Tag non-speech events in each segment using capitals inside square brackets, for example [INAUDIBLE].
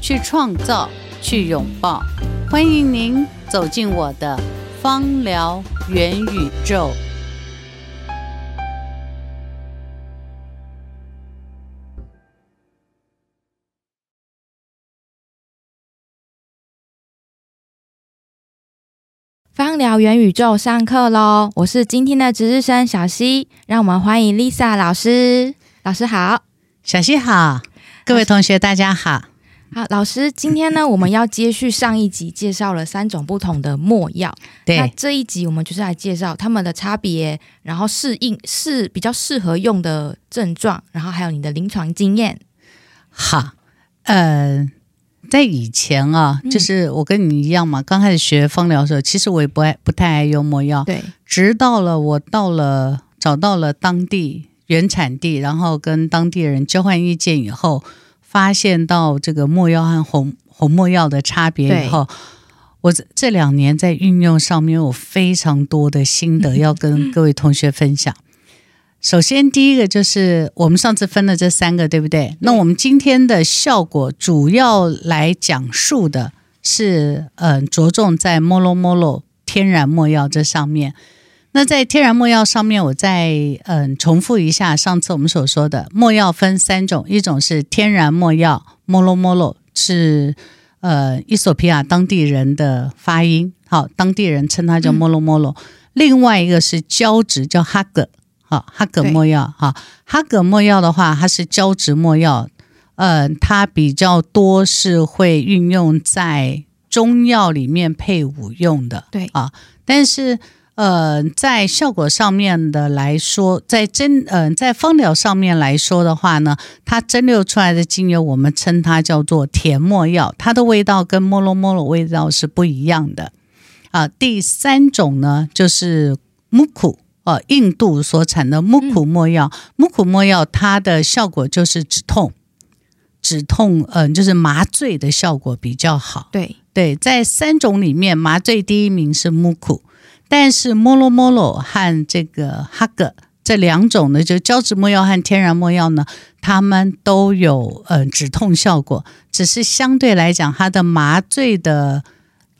去创造，去拥抱，欢迎您走进我的芳疗元宇宙。芳疗元宇宙上课喽！我是今天的值日生小溪，让我们欢迎 Lisa 老师。老师好，小溪好，各位同学大家好。好，老师，今天呢，我们要接续上一集介绍了三种不同的墨药。对，那这一集我们就是来介绍它们的差别，然后适应是比较适合用的症状，然后还有你的临床经验。好，呃，在以前啊，就是我跟你一样嘛，嗯、刚开始学芳疗的时候，其实我也不爱不太爱用墨药。对，直到了我到了找到了当地原产地，然后跟当地人交换意见以后。发现到这个墨药和红红墨药的差别以后，我这两年在运用上面有非常多的心得要跟各位同学分享。首先，第一个就是我们上次分了这三个，对不对？那我们今天的效果主要来讲述的是，嗯，着重在 MOLO-MOLO 天然墨药这上面。那在天然没药上面，我再嗯重复一下上次我们所说的没药分三种，一种是天然没药，MOLO-MOLO 是呃伊索比亚当地人的发音，好，当地人称它叫 MOLO-MOLO。另外一个是胶质，叫哈格，好，哈格墨药，哈，哈格墨药的话，它是胶质没药，呃，它比较多是会运用在中药里面配伍用的，对啊，但是。呃，在效果上面的来说，在蒸呃在芳疗上面来说的话呢，它蒸馏出来的精油，我们称它叫做甜没药，它的味道跟 MOLO-MOLO 味道是不一样的。啊、呃，第三种呢，就是木苦，呃，印度所产的木苦没药，木苦没药它的效果就是止痛，止痛，嗯、呃，就是麻醉的效果比较好。对对，在三种里面，麻醉第一名是木苦。但是 MOLO-MOLO 和这个哈格这两种呢，就胶质没药和天然没药呢，它们都有呃止痛效果，只是相对来讲，它的麻醉的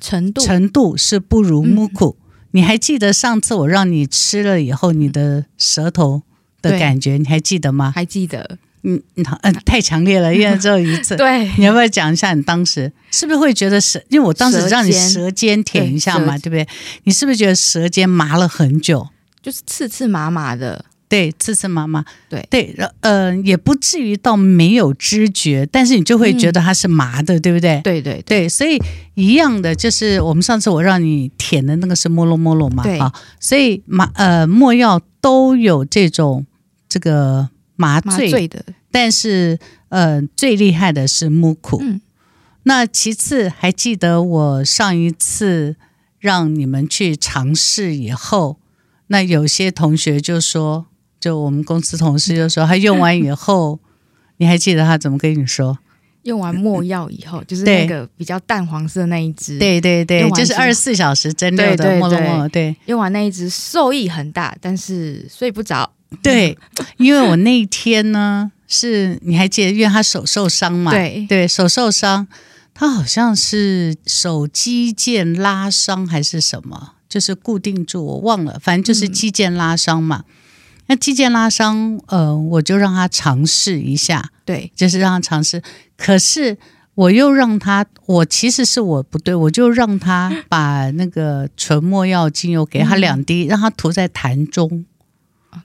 程度程度是不如木苦。嗯。你还记得上次我让你吃了以后，你的舌头的感觉，你还记得吗？还记得。嗯嗯，太强烈了，因为只有一次。[LAUGHS] 对，你要不要讲一下你当时是不是会觉得舌？因为我当时让你舌尖舔一下嘛，对，对不对？你是不是觉得舌尖麻了很久？就是刺刺麻麻的，对，刺刺麻麻，对对，呃，也不至于到没有知觉，但是你就会觉得它是麻的，嗯、对不对？对对对，对，所以一样的，就是我们上次我让你舔的那个是 MOLO-MOLO 嘛，对啊，所以麻呃没药都有这种这个。麻醉，的，但是呃，最厉害的是木苦。嗯，那其次，还记得我上一次让你们去尝试以后，那有些同学就说，就我们公司同事就说，他用完以后，[LAUGHS] 你还记得他怎么跟你说？用完墨药以后，就是那个比较淡黄色那一支，对对对，就是二十四小时蒸馏的没药，对，用完那一支受益很大，但是睡不着。[LAUGHS] 对，因为我那一天呢，是你还记得，因为他手受伤嘛，对对，手受伤，他好像是手肌腱拉伤还是什么，就是固定住，我忘了，反正就是肌腱拉伤嘛。嗯、那肌腱拉伤，呃，我就让他尝试一下，对，就是让他尝试。可是我又让他，我其实是我不对，我就让他把那个纯没药精油给他两滴，嗯、让他涂在痰中。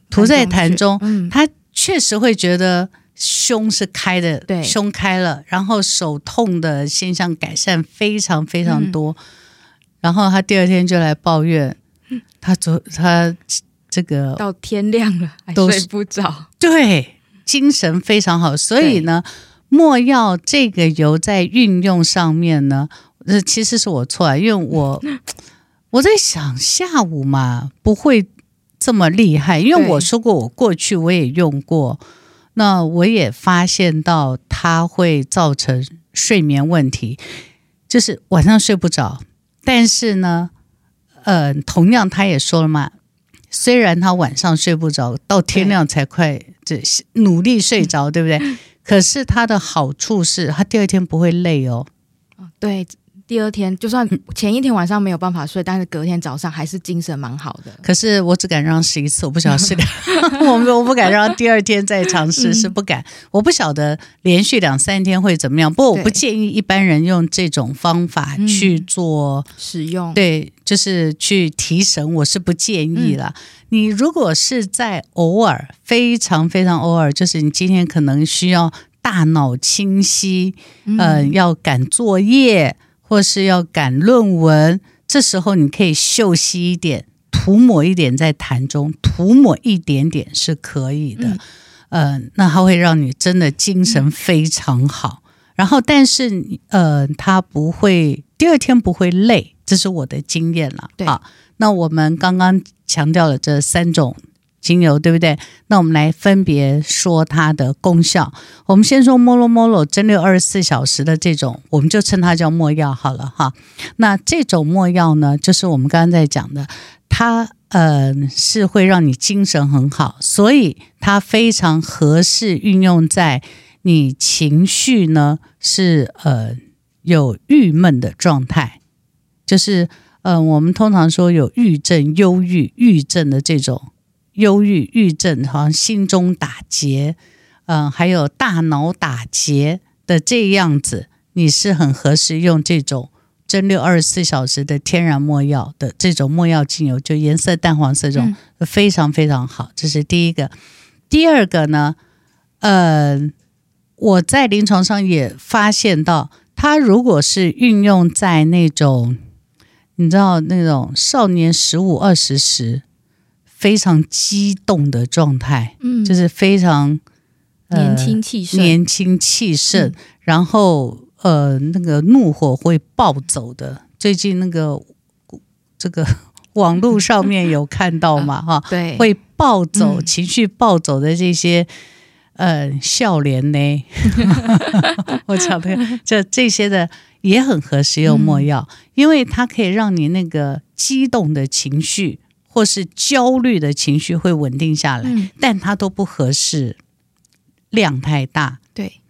涂在痰中，嗯，他确实会觉得胸是开的，对，胸开了，然后手痛的现象改善非常非常多。嗯、然后他第二天就来抱怨，他昨他这个到天亮了还睡不着，对，精神非常好。所以呢，墨药这个油在运用上面呢，呃，其实是我错啊，因为我 [LAUGHS] 我在想下午嘛不会这么厉害，因为我说过我过去我也用过，那我也发现到它会造成睡眠问题，就是晚上睡不着。但是呢，呃，同样他也说了嘛，虽然他晚上睡不着，到天亮才快这努力睡着，对不对？可是它的好处是，他第二天不会累哦。对。第二天就算前一天晚上没有办法睡，但是隔天早上还是精神蛮好的。可是我只敢让试一次，我不晓得试两，[LAUGHS] [LAUGHS] 我我不敢让第二天再尝试，是不敢。我不晓得连续两三天会怎么样。不过我不建议一般人用这种方法去做使用。对，就是去提神，我是不建议了。你如果是在偶尔，非常非常偶尔，就是你今天可能需要大脑清晰，呃，要赶作业。或是要赶论文，这时候你可以秀息一点，涂抹一点在痰中，涂抹一点点是可以的。嗯、呃，那它会让你真的精神非常好。嗯、然后，但是呃，它不会第二天不会累，这是我的经验了。对，好，那我们刚刚强调了这三种。精油对不对？那我们来分别说它的功效。我们先说 MOLO-MOLO 蒸馏二十四小时的这种，我们就称它叫没药好了哈。那这种没药呢，就是我们刚刚在讲的，它呃是会让你精神很好，所以它非常合适运用在你情绪呢是呃有郁闷的状态，就是呃我们通常说有郁症、忧郁、郁症的这种。忧郁、郁症，好像心中打结，嗯、呃，还有大脑打结的这样子，你是很合适用这种蒸馏二十四小时的天然墨药的这种墨药精油，就颜色淡黄色这种，嗯、非常非常好。这是第一个。第二个呢，呃，我在临床上也发现到，它如果是运用在那种，你知道那种少年十五二十时。非常激动的状态，嗯，就是非常年轻气盛，年轻气盛，嗯、然后呃，那个怒火会暴走的。最近那个这个 [LAUGHS] 网络上面有看到嘛？[LAUGHS] 哈、啊，对，会暴走、嗯、情绪暴走的这些呃笑脸呢，[LAUGHS] 我讲的这这些的也很合适用墨药，嗯、因为它可以让你那个激动的情绪。或是焦虑的情绪会稳定下来，嗯、但它都不合适，量太大。对，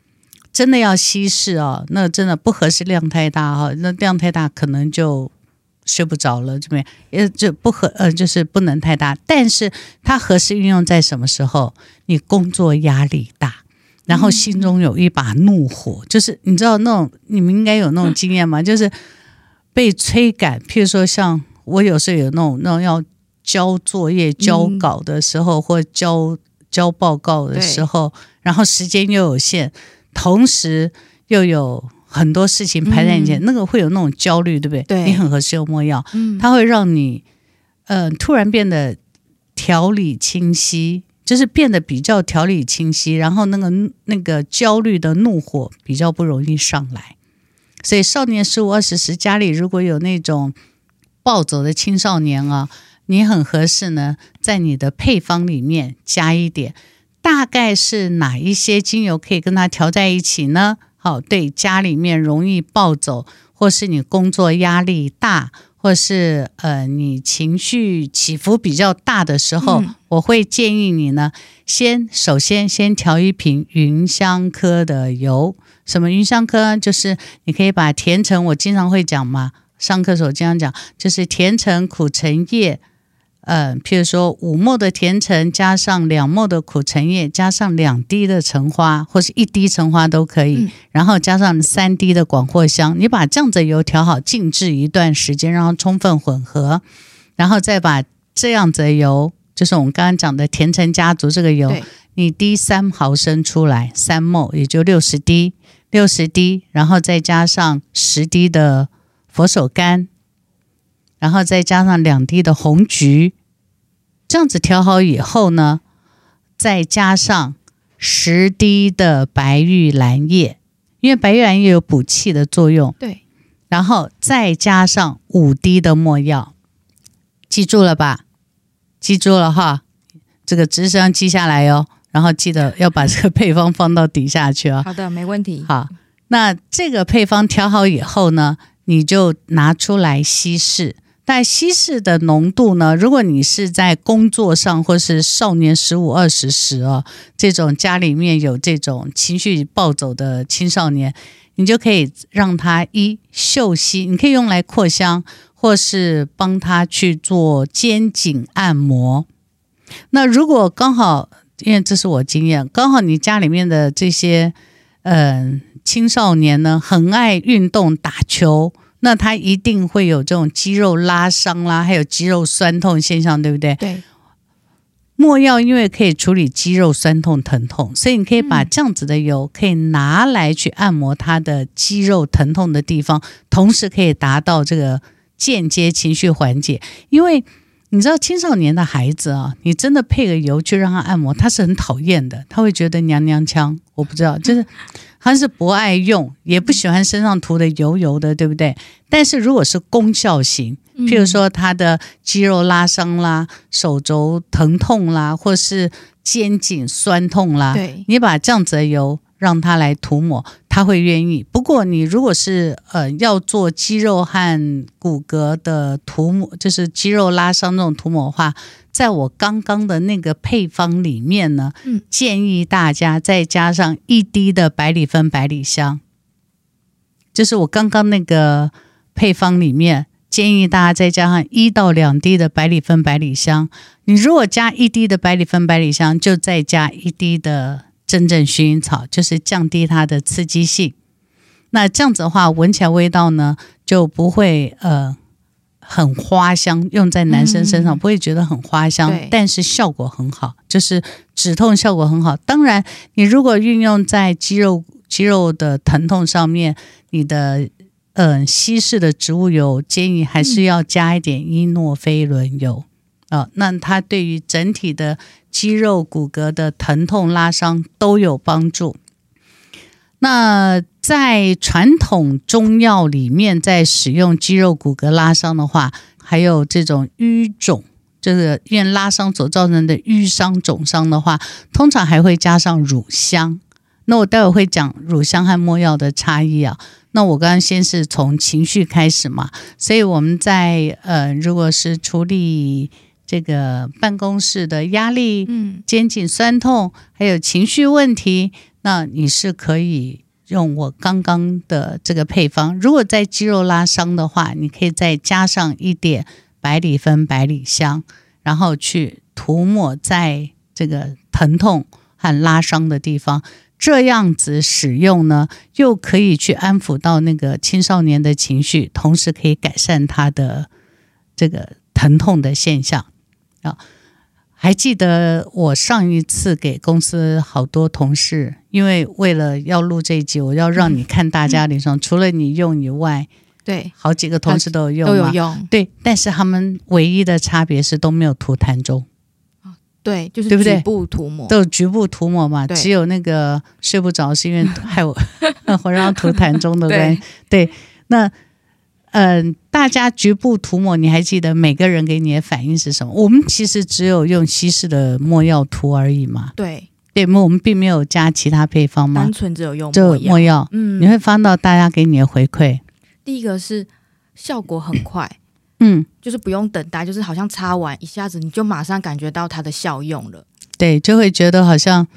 真的要稀释哦，那真的不合适，量太大哈，那量太大可能就睡不着了，这边也就不合呃，就是不能太大。但是它合适运用在什么时候？你工作压力大，然后心中有一把怒火，嗯、就是你知道那种你们应该有那种经验吗？嗯、就是被催赶，譬如说像我有时候有那种那种要。交作业、交稿的时候，嗯、或交交报告的时候，然后时间又有限，同时又有很多事情排在眼前，嗯、那个会有那种焦虑，对不对？对，你很合适用没药，嗯、它会让你嗯、呃、突然变得条理清晰，就是变得比较条理清晰，然后那个那个焦虑的怒火比较不容易上来。所以少年十五二十时，家里如果有那种暴走的青少年啊。你很合适呢，在你的配方里面加一点，大概是哪一些精油可以跟它调在一起呢？好，对家里面容易暴走，或是你工作压力大，或是呃你情绪起伏比较大的时候，嗯、我会建议你呢，先首先先调一瓶芸香科的油。什么芸香科？就是你可以把甜橙，我经常会讲嘛，上课时候经常讲，就是甜橙、苦橙叶。嗯，譬如说五末的甜橙，加上两末的苦橙叶，加上两滴的橙花，或是一滴橙花都可以，嗯、然后加上三滴的广藿香，你把这样子油调好，静置一段时间，让它充分混合，然后再把这样子的油，就是我们刚刚讲的甜橙家族这个油，你滴三毫升出来，三末也就六十滴，六十滴，然后再加上十滴的佛手柑。然后再加上两滴的红菊，这样子调好以后呢，再加上十滴的白玉兰叶，因为白玉兰叶有补气的作用。对，然后再加上五滴的没药，记住了吧？记住了哈，这个知识要记下来哟。然后记得要把这个配方放到底下去啊。好的，没问题。好，那这个配方调好以后呢，你就拿出来稀释。但稀释的浓度呢，如果你是在工作上或是少年十五二十时啊，这种家里面有这种情绪暴走的青少年，你就可以让他一嗅吸，你可以用来扩香，或是帮他去做肩颈按摩。那如果刚好，因为这是我经验，刚好你家里面的这些嗯、呃、青少年呢，很爱运动打球，那他一定会有这种肌肉拉伤啦，还有肌肉酸痛现象，对不对？对。没药因为可以处理肌肉酸痛疼痛，所以你可以把这样子的油可以拿来去按摩他的肌肉疼痛的地方，同时可以达到这个间接情绪缓解，因为。你知道青少年的孩子啊，你真的配个油去让他按摩，他是很讨厌的，他会觉得娘娘腔。我不知道，就是他是不爱用，也不喜欢身上涂的油油的，对不对？但是如果是功效型，譬如说他的肌肉拉伤啦、手肘疼痛啦，或是肩颈酸痛啦，对，你把这样子的油。让他来涂抹，他会愿意。不过你如果是呃要做肌肉和骨骼的涂抹，就是肌肉拉伤那种涂抹的话，在我刚刚的那个配方里面呢，嗯，建议大家再加上一滴的百里芬百里香，就是我刚刚那个配方里面建议大家再加上一到两滴的百里芬百里香。你如果加一滴的百里芬百里香，就再加一滴的。真正薰衣草就是降低它的刺激性，那这样子的话，闻起来味道呢就不会呃很花香，用在男生身上不会觉得很花香，嗯、但是效果很好，就是止痛效果很好。当然，你如果运用在肌肉肌肉的疼痛上面，你的嗯、呃、稀释的植物油建议还是要加一点伊诺菲伦油。那它对于整体的肌肉骨骼的疼痛拉伤都有帮助。那在传统中药里面，在使用肌肉骨骼拉伤的话，还有这种淤肿，这个因为拉伤所造成的淤伤、肿伤的话，通常还会加上乳香。那我待会会讲乳香和没药的差异啊。那我刚刚先是从情绪开始嘛，所以我们在呃，如果是处理。这个办公室的压力，嗯，肩颈酸痛，还有情绪问题，那你是可以用我刚刚的这个配方。如果在肌肉拉伤的话，你可以再加上一点百里芬百里香，然后去涂抹在这个疼痛和拉伤的地方。这样子使用呢，又可以去安抚到那个青少年的情绪，同时可以改善他的这个疼痛的现象。啊，还记得我上一次给公司好多同事，因为为了要录这一集，我要让你 [LAUGHS] 看大家脸上，嗯、除了你用以外，对，好几个同事都有用，都有用，对，但是他们唯一的差别是都没有涂痰中，对，就是局部涂抹，都局部涂抹嘛，只有那个睡不着是因为 [LAUGHS] 害我，[LAUGHS] 我让涂痰中的关系，对，那。嗯、呃，大家局部涂抹，你还记得每个人给你的反应是什么？我们其实只有用稀释的墨药涂而已嘛。对，对，我们并没有加其他配方嘛，单纯只有用就没药。嗯，你会翻到大家给你的回馈。第一个是效果很快，嗯，就是不用等待，就是好像擦完一下子你就马上感觉到它的效用了。对，就会觉得好像。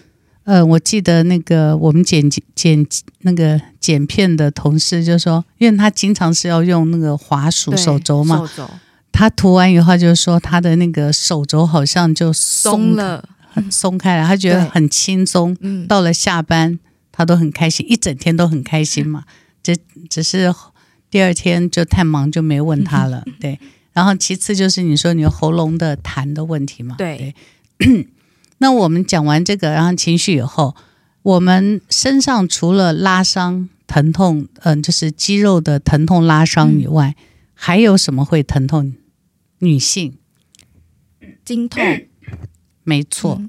呃，我记得那个我们剪剪那个剪片的同事就说，因为他经常是要用那个滑鼠手肘嘛，手肘，他涂完以后就说他的那个手肘好像就松了，很松开了，他觉得很轻松。嗯，到了下班他都很开心，一整天都很开心嘛。这只，只是第二天就太忙就没问他了。[LAUGHS] 对，然后其次就是你说你喉咙的痰的问题嘛。对。对 [LAUGHS] 那我们讲完这个，然后情绪以后，我们身上除了拉伤、疼痛，嗯，就是肌肉的疼痛、拉伤以外，嗯、还有什么会疼痛？女性。经痛，没错，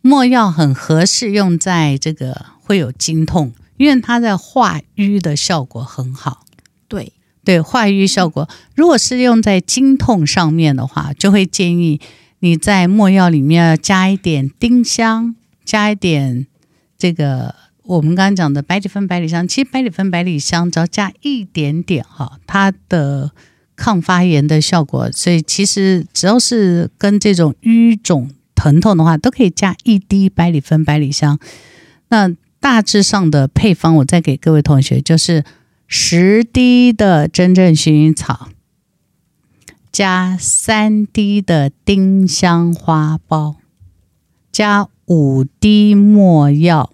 没药很合适用在这个会有经痛，因为它在化瘀的效果很好。对。对，化瘀效果，如果是用在经痛上面的话，就会建议你在没药里面加一点丁香，加一点这个我们刚刚讲的百里芬、百里香。其实百里芬、百里香只要加一点点哈，它的抗发炎的效果。所以其实只要是跟这种瘀肿疼痛的话，都可以加一滴百里芬、百里香。那大致上的配方，我再给各位同学就是。十滴的真正薰衣草，加三滴的丁香花苞，加五滴没药，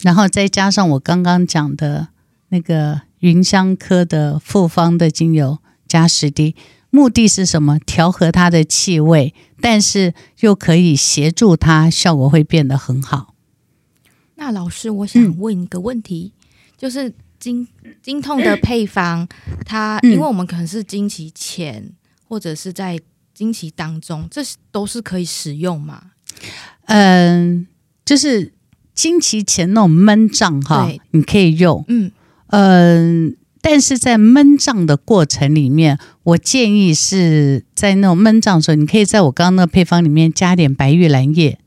然后再加上我刚刚讲的那个芸香科的复方的精油，加十滴。目的是什么？调和它的气味，但是又可以协助它效果会变得很好。那老师，我想问一个问题。嗯就是经经痛的配方，它因为我们可能是经期前或者是在经期当中，这都是可以使用嘛？嗯，就是经期前那种闷胀哈，你可以用。嗯嗯，但是在闷胀的过程里面，我建议是在那种闷胀的时候，你可以在我刚刚那个配方里面加点白玉兰叶。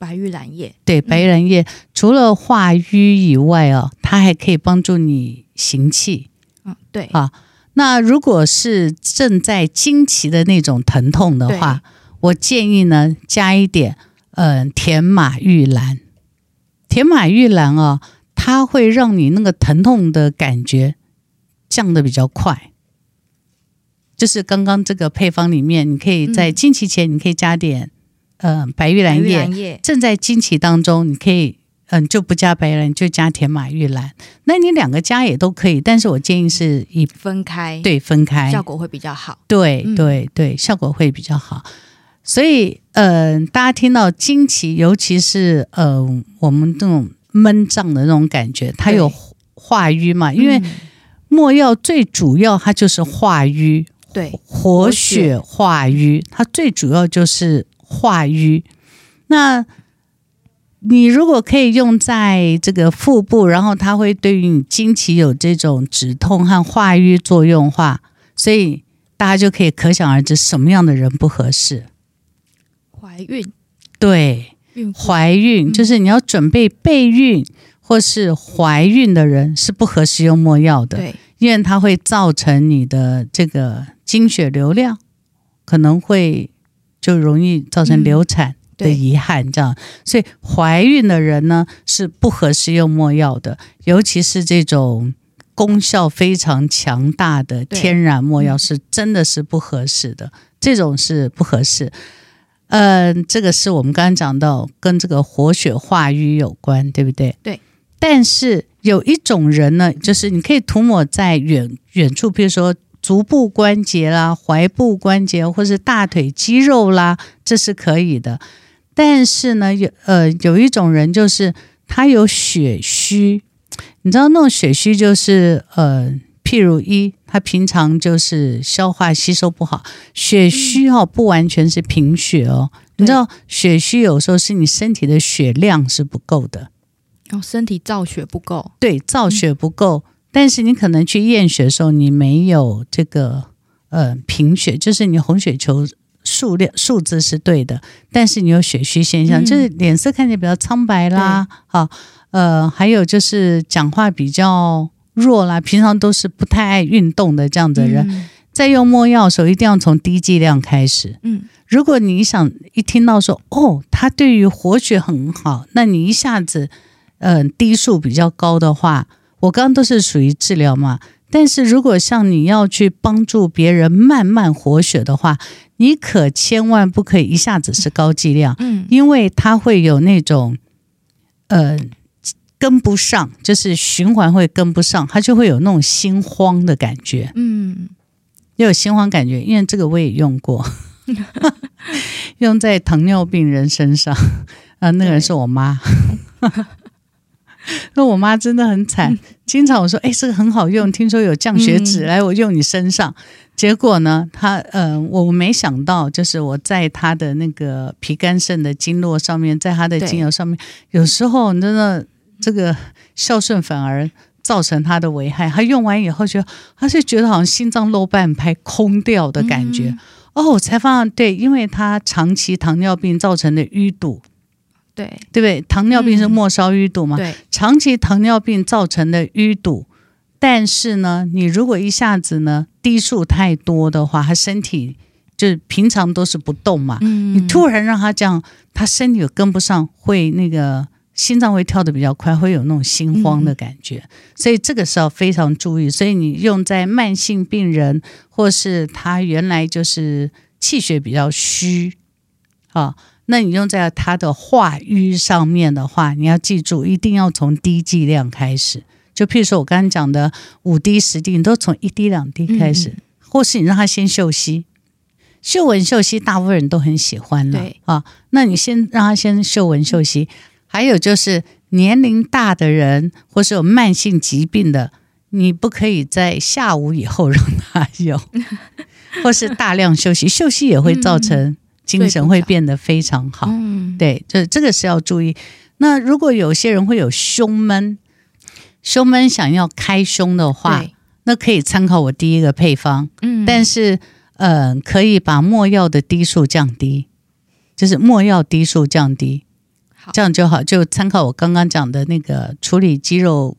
白玉兰叶，对，白玉兰叶、嗯、除了化瘀以外哦，它还可以帮助你行气。嗯，对啊。那如果是正在经期的那种疼痛的话，我建议呢加一点，嗯、呃，甜马玉兰。甜马玉兰哦，它会让你那个疼痛的感觉降的比较快。就是刚刚这个配方里面，你可以在经期前，你可以加点。嗯、呃，白玉兰叶正在经期当中，你可以嗯就不加白玉兰，就加甜马玉兰。那你两个加也都可以，但是我建议是以分开，对，分开效果会比较好。对对对，效果会比较好。所以嗯、呃，大家听到经期，尤其是嗯、呃、我们这种闷胀的那种感觉，它有化瘀嘛？因为没药最主要它就是化瘀，对，活血化瘀，它最主要就是。化瘀，那你如果可以用在这个腹部，然后它会对于你经期有这种止痛和化瘀作用的话，所以大家就可以可想而知什么样的人不合适。怀孕，对，怀孕就是你要准备备孕或是怀孕的人是不合适用墨药的，对，因为它会造成你的这个经血流量可能会。就容易造成流产的遗憾，这样，所以怀孕的人呢是不合适用墨药的，尤其是这种功效非常强大的天然墨药，是真的是不合适的，这种是不合适。嗯，这个是我们刚刚讲到跟这个活血化瘀有关，对不对？对。但是有一种人呢，就是你可以涂抹在远远处，比如说。足部关节啦，踝部关节，或是大腿肌肉啦，这是可以的。但是呢，有呃有一种人就是他有血虚，你知道那种血虚就是呃，譬如一，他平常就是消化吸收不好，血虚哦，不完全是贫血哦。你知道血虚有时候是你身体的血量是不够的，哦，身体造血不够，对，造血不够。嗯但是你可能去验血的时候，你没有这个呃贫血，就是你红血球数量数字是对的，但是你有血虚现象，嗯、就是脸色看起来比较苍白啦，好呃，还有就是讲话比较弱啦，平常都是不太爱运动的这样的人，嗯、在用墨药的时候一定要从低剂量开始。嗯，如果你想一听到说哦，它对于活血很好，那你一下子呃滴数比较高的话。我刚刚都是属于治疗嘛，但是如果像你要去帮助别人慢慢活血的话，你可千万不可以一下子是高剂量，嗯，因为它会有那种，呃，跟不上，就是循环会跟不上，它就会有那种心慌的感觉，嗯，也有心慌感觉，因为这个我也用过，[LAUGHS] 用在糖尿病人身上，啊，那个人是我妈。[LAUGHS] [LAUGHS] 那我妈真的很惨，经常我说：“哎，这个很好用，听说有降血脂，来我用你身上。”结果呢，她嗯、呃，我没想到，就是我在她的那个脾肝肾的经络上面，在她的精油上面，有时候真的这个孝顺反而造成她的危害。她用完以后，觉得他是觉得好像心脏漏半拍、空掉的感觉。嗯、哦，我才发现，对，因为他长期糖尿病造成的淤堵，对对不对？糖尿病是末梢淤堵嘛？对，长期糖尿病造成的淤堵。但是呢，你如果一下子呢滴数太多的话，他身体就是平常都是不动嘛，嗯、你突然让他这样，他身体又跟不上，会那个心脏会跳得比较快，会有那种心慌的感觉，嗯、所以这个是要非常注意。所以你用在慢性病人，或是他原来就是气血比较虚啊，那你用在他的化瘀上面的话，你要记住，一定要从低剂量开始。就譬如说，我刚刚讲的五滴十滴，你都从一滴两滴开始，嗯、或是你让他先嗅吸，嗅闻嗅吸，大部分人都很喜欢了。对啊，那你先让他先嗅闻嗅吸。还有就是年龄大的人，或是有慢性疾病的，你不可以在下午以后让他用，[LAUGHS] 或是大量休息，休息也会造成精神会变得非常好。嗯、对，这这个是要注意。那如果有些人会有胸闷。胸闷想要开胸的话，那可以参考我第一个配方。嗯，但是，呃，可以把没药的滴数降低，就是没药滴数降低，好这样就好。就参考我刚刚讲的那个处理肌肉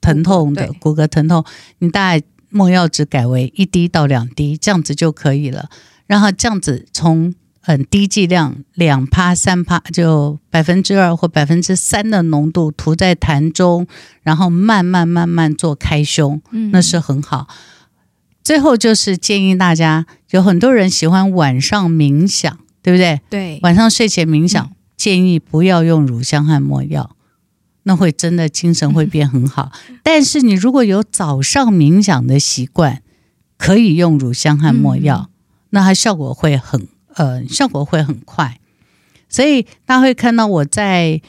疼痛的骨骼疼痛，你大概没药只改为一滴到两滴，这样子就可以了。然后这样子从。很低剂量，两趴三趴，就百分之二或百分之三的浓度涂在痰中，然后慢慢慢慢做开胸，嗯，那是很好。最后就是建议大家，有很多人喜欢晚上冥想，对不对？对，晚上睡前冥想，嗯，建议不要用乳香和没药，那会真的精神会变很好。嗯，但是你如果有早上冥想的习惯，可以用乳香和没药，嗯，那它效果会很。呃，效果会很快，所以大家会看到我在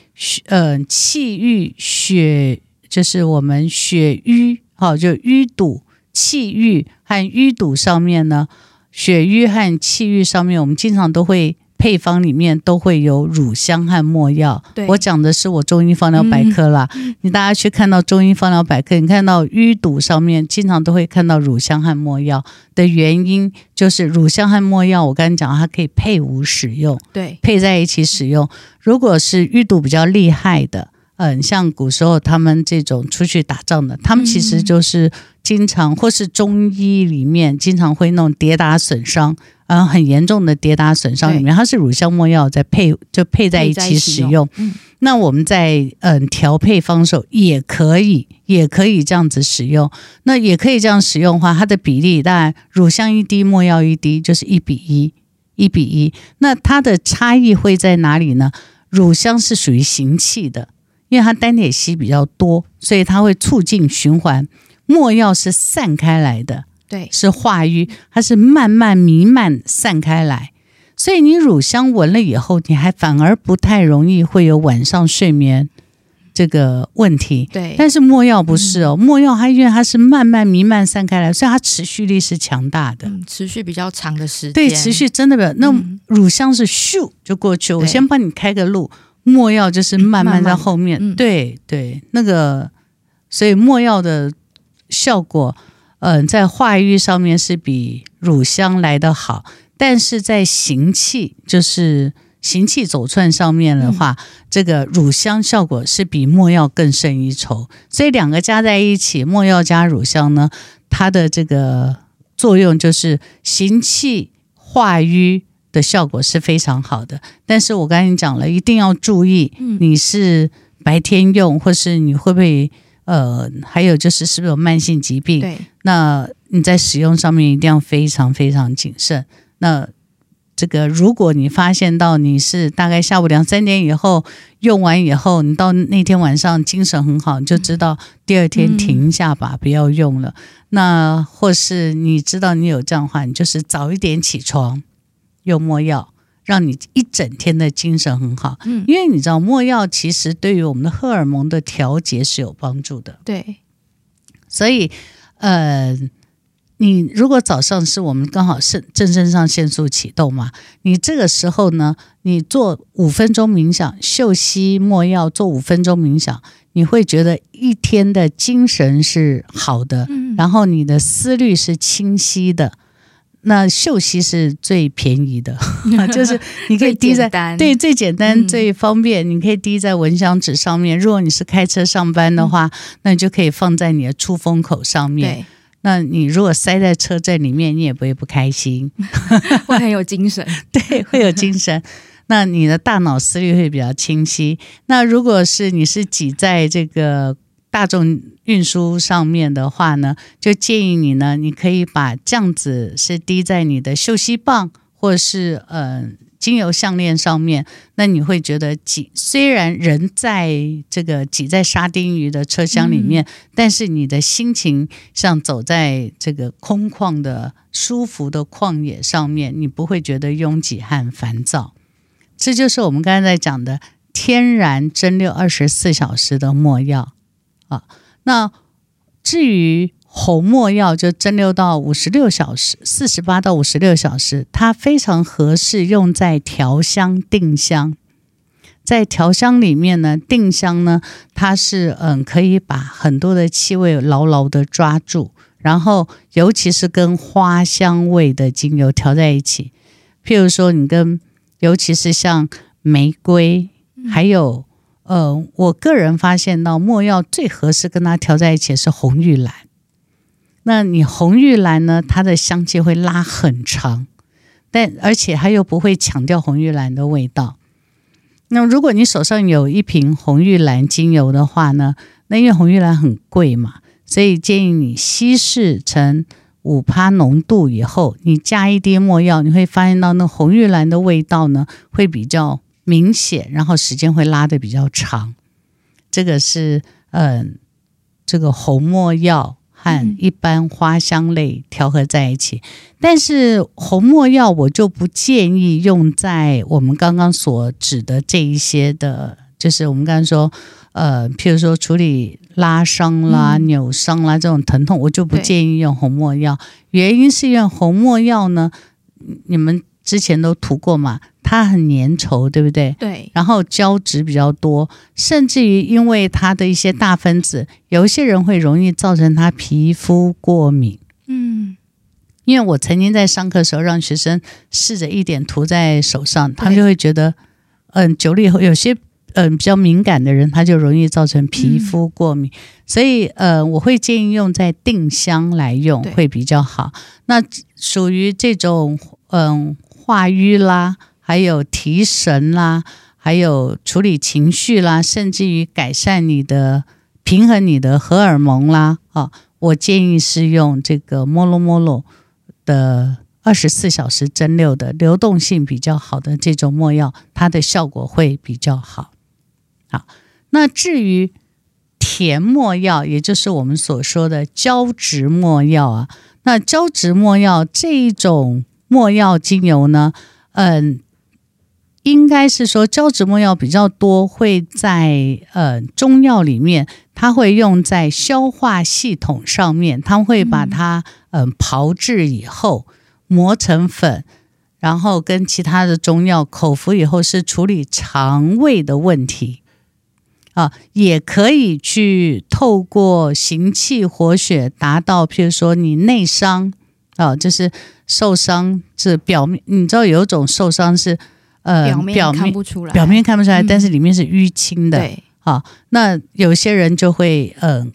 呃气郁血，就是我们血瘀，好、哦，就淤堵、气郁和淤堵上面呢，血瘀和气郁上面，我们经常都会。配方里面都会有乳香和没药。对我讲的是我中医方疗百科啦。嗯、你大家去看到中医方疗百科，你看到淤堵上面经常都会看到乳香和没药的原因，就是乳香和没药。我刚才讲它可以配伍使用，对，配在一起使用。如果是淤堵比较厉害的，嗯，像古时候他们这种出去打仗的，他们其实就是经常或是中医里面经常会弄跌打损伤。嗯，很严重的跌打损伤里面，它是乳香没药在配，就配在一起使用。嗯，那我们在嗯调配方手也可以，也可以这样子使用。那也可以这样使用的话，它的比例当然乳香一滴，没药一滴，就是一比一，一比一。那它的差异会在哪里呢？乳香是属于行气的，因为它单萜烯比较多，所以它会促进循环。没药是散开来的。对，是化瘀，它是慢慢弥漫散开来，所以你乳香闻了以后，你还反而不太容易会有晚上睡眠这个问题。对，但是没药不是哦，没药它因为它是慢慢弥漫散开来，所以它持续力是强大的，嗯、持续比较长的时间。对，持续真的没有。那乳香是咻就过去，我先帮你开个路，没药就是慢慢在后面。慢慢对对，那个所以没药的效果。嗯、呃，在化瘀上面是比乳香来得好，但是在行气，就是行气走窜上面的话，嗯、这个乳香效果是比墨药更胜一筹。所以两个加在一起，墨药加乳香呢，它的这个作用就是行气化瘀的效果是非常好的。但是我刚才讲了，一定要注意，你是白天用，或是你会不会？呃，还有就是是不是有慢性疾病？对，那你在使用上面一定要非常非常谨慎。那这个，如果你发现到你是大概下午两三点以后用完以后，你到那天晚上精神很好，你就知道第二天停一下吧，嗯、不要用了。那或是你知道你有这样的话，你就是早一点起床用没药。让你一整天的精神很好，嗯，因为你知道墨药其实对于我们的荷尔蒙的调节是有帮助的，对，所以呃，你如果早上是我们刚好肾正肾上腺素启动嘛，你这个时候呢，你做五分钟冥想，嗅吸没药做五分钟冥想，你会觉得一天的精神是好的，嗯、然后你的思虑是清晰的。那嗅吸是最便宜的，[LAUGHS] 就是你可以滴在对最简单、嗯、最方便，你可以滴在蚊香纸上面。如果你是开车上班的话，嗯、那你就可以放在你的出风口上面。对，那你如果塞在车阵里面，你也不会不开心，[LAUGHS] 会很有精神。[LAUGHS] 对，会有精神。那你的大脑思虑会比较清晰。那如果是你是挤在这个。大众运输上面的话呢，就建议你呢，你可以把这样子是滴在你的嗅息棒或是呃精油项链上面，那你会觉得挤，虽然人在这个挤在沙丁鱼的车厢里面，嗯、但是你的心情像走在这个空旷的舒服的旷野上面，你不会觉得拥挤和烦躁。这就是我们刚才在讲的天然蒸馏二十四小时的墨药。啊，那至于红墨药，就蒸馏到五十六小时，四十八到五十六小时，它非常合适用在调香定香。在调香里面呢，定香呢，它是嗯，可以把很多的气味牢牢的抓住，然后尤其是跟花香味的精油调在一起，譬如说你跟，尤其是像玫瑰，还有。呃，我个人发现到没药最合适跟它调在一起是红玉兰。那你红玉兰呢，它的香气会拉很长，但而且它又不会强调红玉兰的味道。那如果你手上有一瓶红玉兰精油的话呢，那因为红玉兰很贵嘛，所以建议你稀释成五趴浓度以后，你加一滴没药，你会发现到那红玉兰的味道呢会比较。明显，然后时间会拉的比较长，这个是嗯、呃，这个红没药和一般花香类调和在一起。嗯、但是红没药我就不建议用在我们刚刚所指的这一些的，就是我们刚刚说呃，譬如说处理拉伤啦、嗯、扭伤啦这种疼痛，我就不建议用红没药。原因是因为红没药呢，你们之前都涂过嘛。它很粘稠，对不对？对。然后胶质比较多，甚至于因为它的一些大分子，有一些人会容易造成他皮肤过敏。嗯。因为我曾经在上课的时候让学生试着一点涂在手上，他们就会觉得，嗯，久了以后，有些嗯比较敏感的人，他就容易造成皮肤过敏。嗯、所以，呃，我会建议用在定香来用会比较好。那属于这种嗯化瘀啦。还有提神啦，还有处理情绪啦，甚至于改善你的平衡你的荷尔蒙啦，啊，我建议是用这个摩洛摩洛的二十四小时蒸馏的流动性比较好的这种没药，它的效果会比较好。好，那至于甜没药，也就是我们所说的胶质没药啊，那胶质没药这一种没药精油呢，嗯。应该是说胶质墨药比较多，会在呃中药里面，它会用在消化系统上面，它会把它嗯、呃、炮制以后磨成粉，然后跟其他的中药口服以后是处理肠胃的问题啊，也可以去透过行气活血达到，譬如说你内伤啊，就是受伤是表面，你知道有一种受伤是。呃，表面看不出来，表面看不出来，嗯、但是里面是淤青的。对，好，那有些人就会，嗯、呃，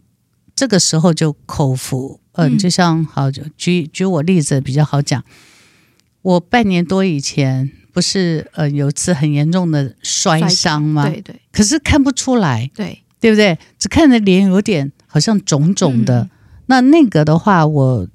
这个时候就口服，嗯、呃，就像好，举举我例子比较好讲。我半年多以前不是，呃，有次很严重的摔伤吗？对对。可是看不出来，对对不对？只看着脸有点好像肿肿的。嗯、那那个的话，我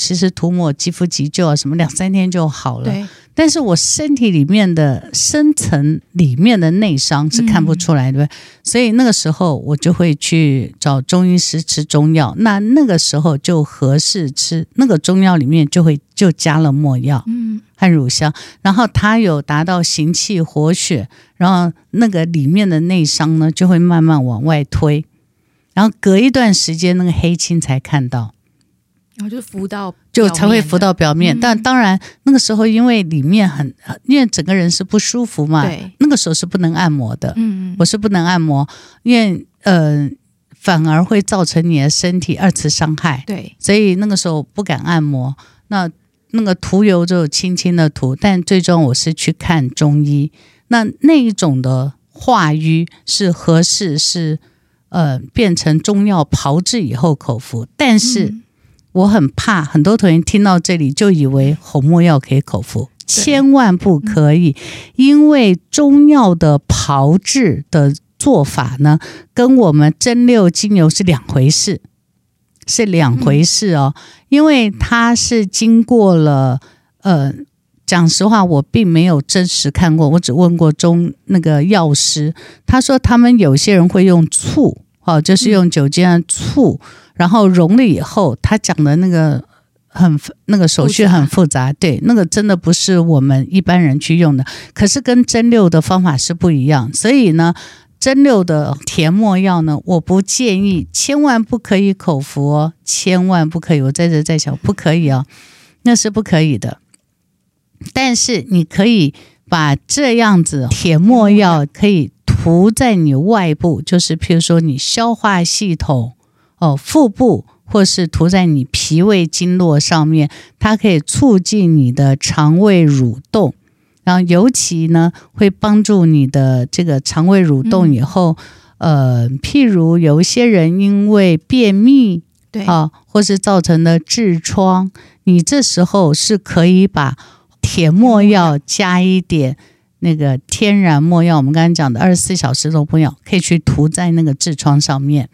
其实涂抹肌肤急救啊，什么两三天就好了。对。但是我身体里面的深层里面的内伤是看不出来的？所以那个时候我就会去找中医师吃中药。那那个时候就合适吃那个中药里面就会就加了没药，嗯，和乳香，然后它有达到行气活血，然后那个里面的内伤呢就会慢慢往外推，然后隔一段时间那个黑青才看到。然后就浮到就才会浮到表面。但当然那个时候因为里面很，因为整个人是不舒服嘛，对，那个时候是不能按摩的。嗯，我是不能按摩，因为呃，反而会造成你的身体二次伤害。对，所以那个时候不敢按摩。那那个涂油就轻轻的涂，但最终我是去看中医。那那一种的化瘀是合适，是呃变成中药炮制以后口服。但是我很怕很多同学听到这里就以为红没药可以口服，千万不可以，因为中药的炮制的做法呢，跟我们蒸馏精油是两回事。是两回事哦，因为它是经过了，呃，讲实话，我并没有真实看过，我只问过中那个药师，他说他们有些人会用醋，哦，就是用酒精的醋，然后溶了以后，他讲的那个很那个手续很复杂，对，那个真的不是我们一般人去用的，可是跟蒸馏的方法是不一样，所以呢。蒸馏的填没药呢，我不建议，千万不可以口服哦，千万不可以。我在这在讲，不可以哦，那是不可以的。但是你可以把这样子甜没药可以涂在你外部，就是譬如说你消化系统哦，腹部，或是涂在你脾胃经络上面，它可以促进你的肠胃蠕动。然后尤其呢，会帮助你的这个肠胃蠕动以后，嗯、呃，譬如有一些人因为便秘，对啊，或是造成的痔疮，你这时候是可以把甜没药加一点那个天然墨药，我们刚才讲的二十四小时的没药，可以去涂在那个痔疮上面，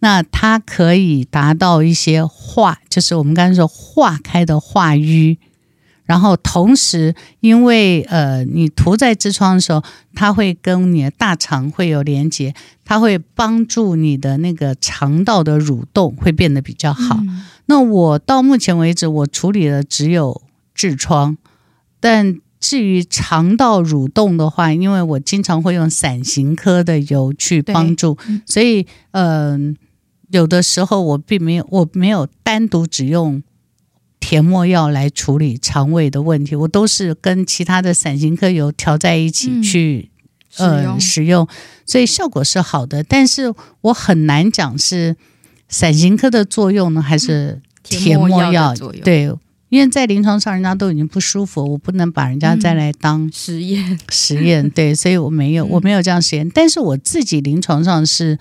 那它可以达到一些化，就是我们刚才说化开的化瘀。然后同时，因为呃，你涂在痔疮的时候，它会跟你的大肠会有连接，它会帮助你的那个肠道的蠕动会变得比较好。嗯、那我到目前为止，我处理的只有痔疮，但至于肠道蠕动的话，因为我经常会用伞形科的油去帮助，所以嗯、呃，有的时候我并没有，我没有单独只用。甜墨药来处理肠胃的问题，我都是跟其他的散形科油调在一起去、嗯、呃使用，所以效果是好的。但是我很难讲是散形科的作用呢，还是甜墨药的作用？对，因为在临床上人家都已经不舒服，我不能把人家再来当实验实验。对，所以我没有我没有这样实验、嗯。但是我自己临床上是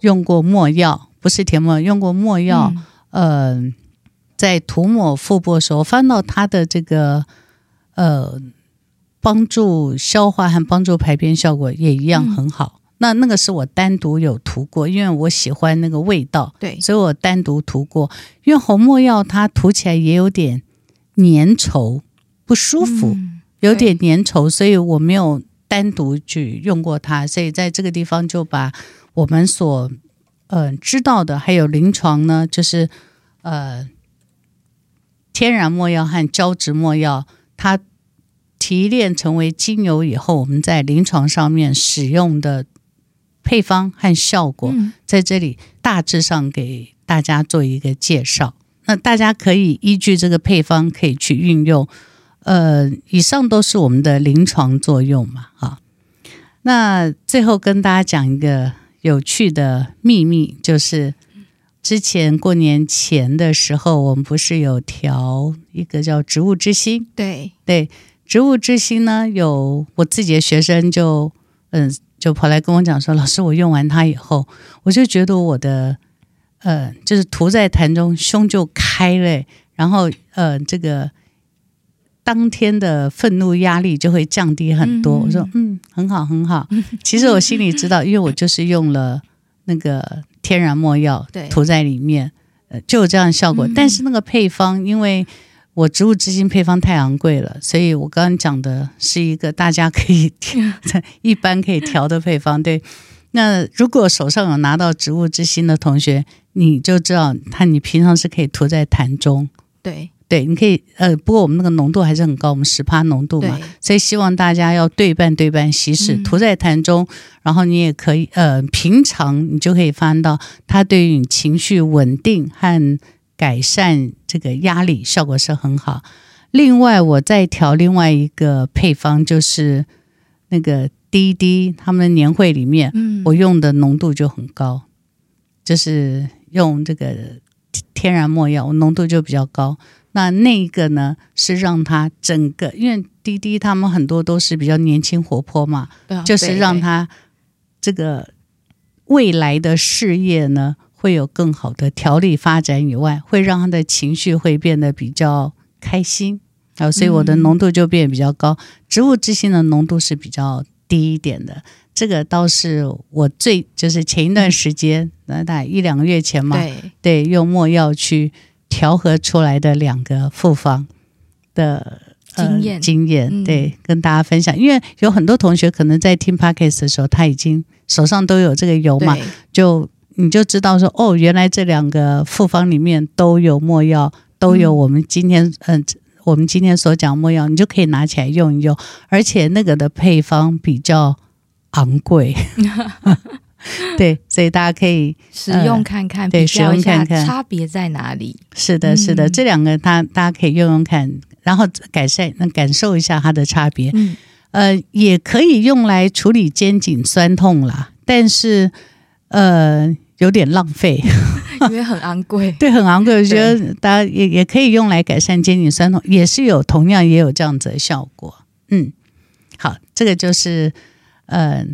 用过墨药，不是甜没药，用过墨药，嗯。呃在涂抹腹部的时候，翻到它的这个呃，帮助消化和帮助排便效果也一样很好。嗯、那那个是我单独有涂过，因为我喜欢那个味道，对，所以我单独涂过。因为红没药它涂起来也有点粘稠，不舒服，嗯、有点粘稠，所以我没有单独去用过它。所以在这个地方就把我们所呃知道的，还有临床呢，就是呃。天然墨药和胶质墨药，它提炼成为精油以后，我们在临床上面使用的配方和效果，在这里大致上给大家做一个介绍。那大家可以依据这个配方可以去运用。呃，以上都是我们的临床作用嘛，啊。那最后跟大家讲一个有趣的秘密，就是。之前过年前的时候，我们不是有调一个叫植物之心？对对，植物之心呢，有我自己的学生就嗯，就跑来跟我讲说，老师，我用完它以后，我就觉得我的呃，就是涂在痰中，胸就开了，然后呃，这个当天的愤怒压力就会降低很多。嗯、我说嗯，很好很好。[LAUGHS] 其实我心里知道，因为我就是用了那个。天然墨药涂在里面，呃，就有这样的效果。嗯。但是那个配方，因为我植物之心配方太昂贵了，所以我刚刚讲的是一个大家可以调，一般可以调的配方。对，那如果手上有拿到植物之心的同学，你就知道，它你平常是可以涂在痰中。对。对，你可以呃，不过我们那个浓度还是很高，我们十趴浓度嘛，所以希望大家要对半对半稀释，涂在痰中，然后你也可以呃，平常你就可以发现到它对于你情绪稳定和改善这个压力，效果是很好。另外，我再调另外一个配方，就是那个滴滴他们的年会里面，嗯，我用的浓度就很高，就是用这个天然墨药，我浓度就比较高。那那一个呢，是让他整个，因为滴滴他们很多都是比较年轻活泼嘛，啊、就是让他这个未来的事业呢，会有更好的条理发展以外，会让他的情绪会变得比较开心。啊，所以我的浓度就变比较高。嗯、植物之心的浓度是比较低一点的，这个倒是我最就是前一段时间，那大概一两个月前嘛，对，对，用墨药去调和出来的两个复方的经验、呃、经验，对，嗯、跟大家分享。因为有很多同学可能在听 Podcast 的时候，他已经手上都有这个油嘛，就你就知道说，哦，原来这两个复方里面都有墨药，都有我们今天嗯。呃我们今天所讲墨药，你就可以拿起来用一用，而且那个的配方比较昂贵，[LAUGHS] [LAUGHS] 对，所以大家可以使用看看，对，使用看看差别在哪里。是的，是的，嗯、这两个它大家可以用用看，然后改善，能感受一下它的差别。嗯，呃，也可以用来处理肩颈酸痛啦，但是呃。有点浪费，[LAUGHS] 因为很昂贵。[LAUGHS] 对，很昂贵。我觉得大家也也可以用来改善肩颈酸痛，也是有同样也有这样子的效果。嗯，好，这个就是呃，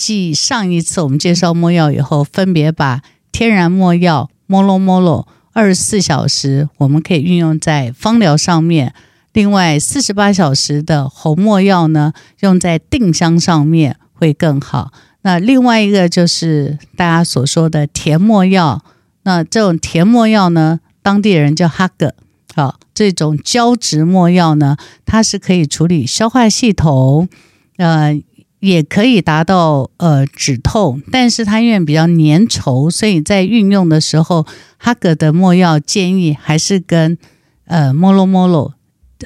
继上一次我们介绍墨药以后，分别把天然墨药 MOLO MOLO 二十四小时我们可以运用在芳疗上面，另外四十八小时的红没药呢，用在定香上面会更好。那另外一个就是大家所说的甜没药，那这种甜没药呢，当地人叫哈格，好，这种胶质没药呢，它是可以处理消化系统，呃，也可以达到呃止痛，但是它因为比较粘稠，所以在运用的时候，哈格的墨药建议还是跟呃 MOLO MOLO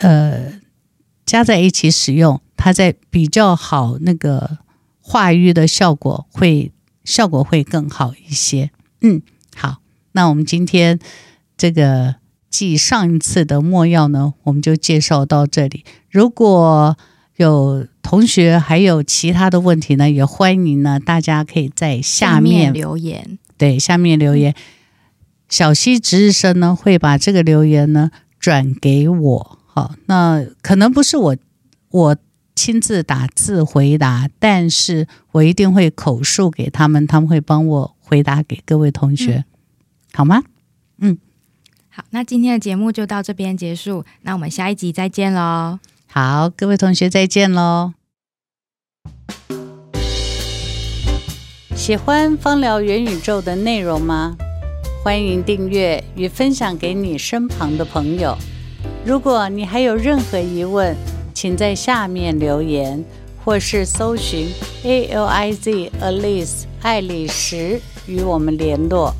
呃加在一起使用，它在比较好那个。化瘀的效果会效果会更好一些。嗯，好，那我们今天这个继上一次的墨药呢，我们就介绍到这里。如果有同学还有其他的问题呢，也欢迎呢，大家可以在下面，留言。对，下面留言，小溪值日生呢会把这个留言呢转给我。好，那可能不是我我。亲自打字回答，但是我一定会口述给他们，他们会帮我回答给各位同学，嗯、好吗？嗯，好，那今天的节目就到这边结束，那我们下一集再见喽。好，各位同学再见喽。喜欢芳疗元宇宙的内容吗？欢迎订阅与分享给你身旁的朋友。如果你还有任何疑问，请在下面留言，或是搜寻 A L I Z Alice 爱丽丝与我们联络。